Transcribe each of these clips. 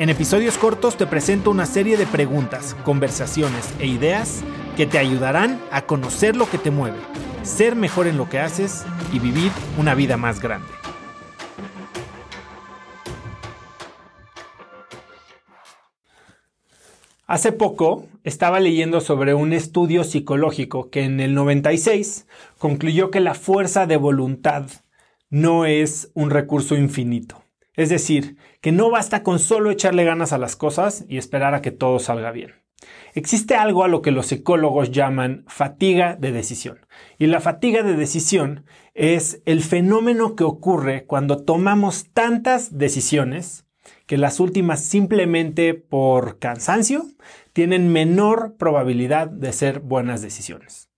En episodios cortos te presento una serie de preguntas, conversaciones e ideas que te ayudarán a conocer lo que te mueve, ser mejor en lo que haces y vivir una vida más grande. Hace poco estaba leyendo sobre un estudio psicológico que en el 96 concluyó que la fuerza de voluntad no es un recurso infinito. Es decir, que no basta con solo echarle ganas a las cosas y esperar a que todo salga bien. Existe algo a lo que los psicólogos llaman fatiga de decisión. Y la fatiga de decisión es el fenómeno que ocurre cuando tomamos tantas decisiones que las últimas simplemente por cansancio tienen menor probabilidad de ser buenas decisiones.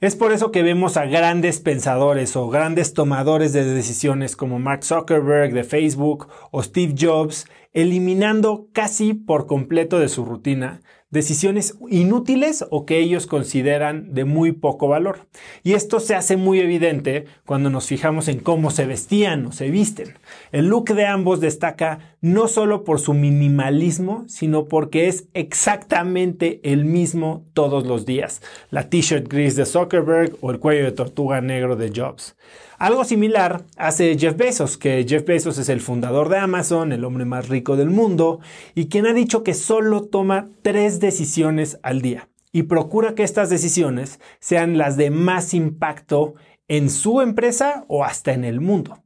Es por eso que vemos a grandes pensadores o grandes tomadores de decisiones como Mark Zuckerberg de Facebook o Steve Jobs eliminando casi por completo de su rutina decisiones inútiles o que ellos consideran de muy poco valor. Y esto se hace muy evidente cuando nos fijamos en cómo se vestían o se visten. El look de ambos destaca no solo por su minimalismo, sino porque es exactamente el mismo todos los días. La t-shirt gris de Zuckerberg o el cuello de tortuga negro de Jobs. Algo similar hace Jeff Bezos, que Jeff Bezos es el fundador de Amazon, el hombre más rico del mundo, y quien ha dicho que solo toma tres decisiones al día y procura que estas decisiones sean las de más impacto en su empresa o hasta en el mundo.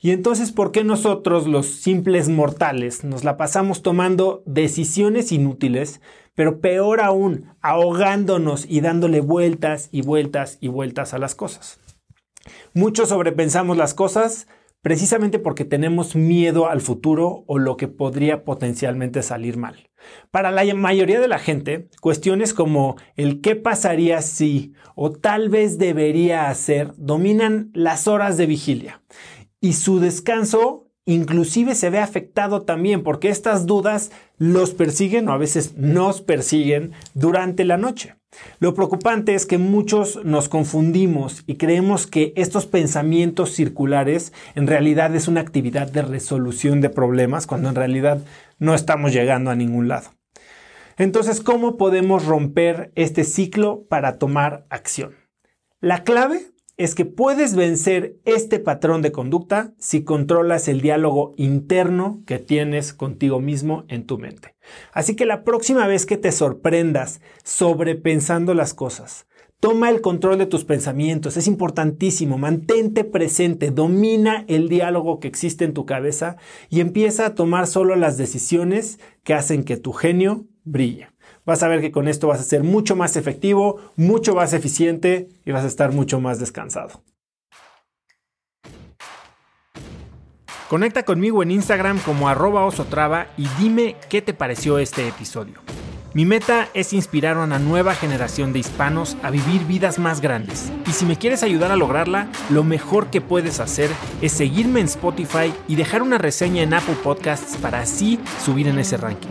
Y entonces, ¿por qué nosotros, los simples mortales, nos la pasamos tomando decisiones inútiles, pero peor aún, ahogándonos y dándole vueltas y vueltas y vueltas a las cosas? Muchos sobrepensamos las cosas precisamente porque tenemos miedo al futuro o lo que podría potencialmente salir mal. Para la mayoría de la gente, cuestiones como el qué pasaría si o tal vez debería hacer dominan las horas de vigilia y su descanso inclusive se ve afectado también porque estas dudas los persiguen o a veces nos persiguen durante la noche. Lo preocupante es que muchos nos confundimos y creemos que estos pensamientos circulares en realidad es una actividad de resolución de problemas cuando en realidad no estamos llegando a ningún lado. Entonces, ¿cómo podemos romper este ciclo para tomar acción? La clave es que puedes vencer este patrón de conducta si controlas el diálogo interno que tienes contigo mismo en tu mente. Así que la próxima vez que te sorprendas sobrepensando las cosas, toma el control de tus pensamientos, es importantísimo, mantente presente, domina el diálogo que existe en tu cabeza y empieza a tomar solo las decisiones que hacen que tu genio brille vas a ver que con esto vas a ser mucho más efectivo, mucho más eficiente y vas a estar mucho más descansado. Conecta conmigo en Instagram como arroba osotrava y dime qué te pareció este episodio. Mi meta es inspirar a una nueva generación de hispanos a vivir vidas más grandes. Y si me quieres ayudar a lograrla, lo mejor que puedes hacer es seguirme en Spotify y dejar una reseña en Apple Podcasts para así subir en ese ranking.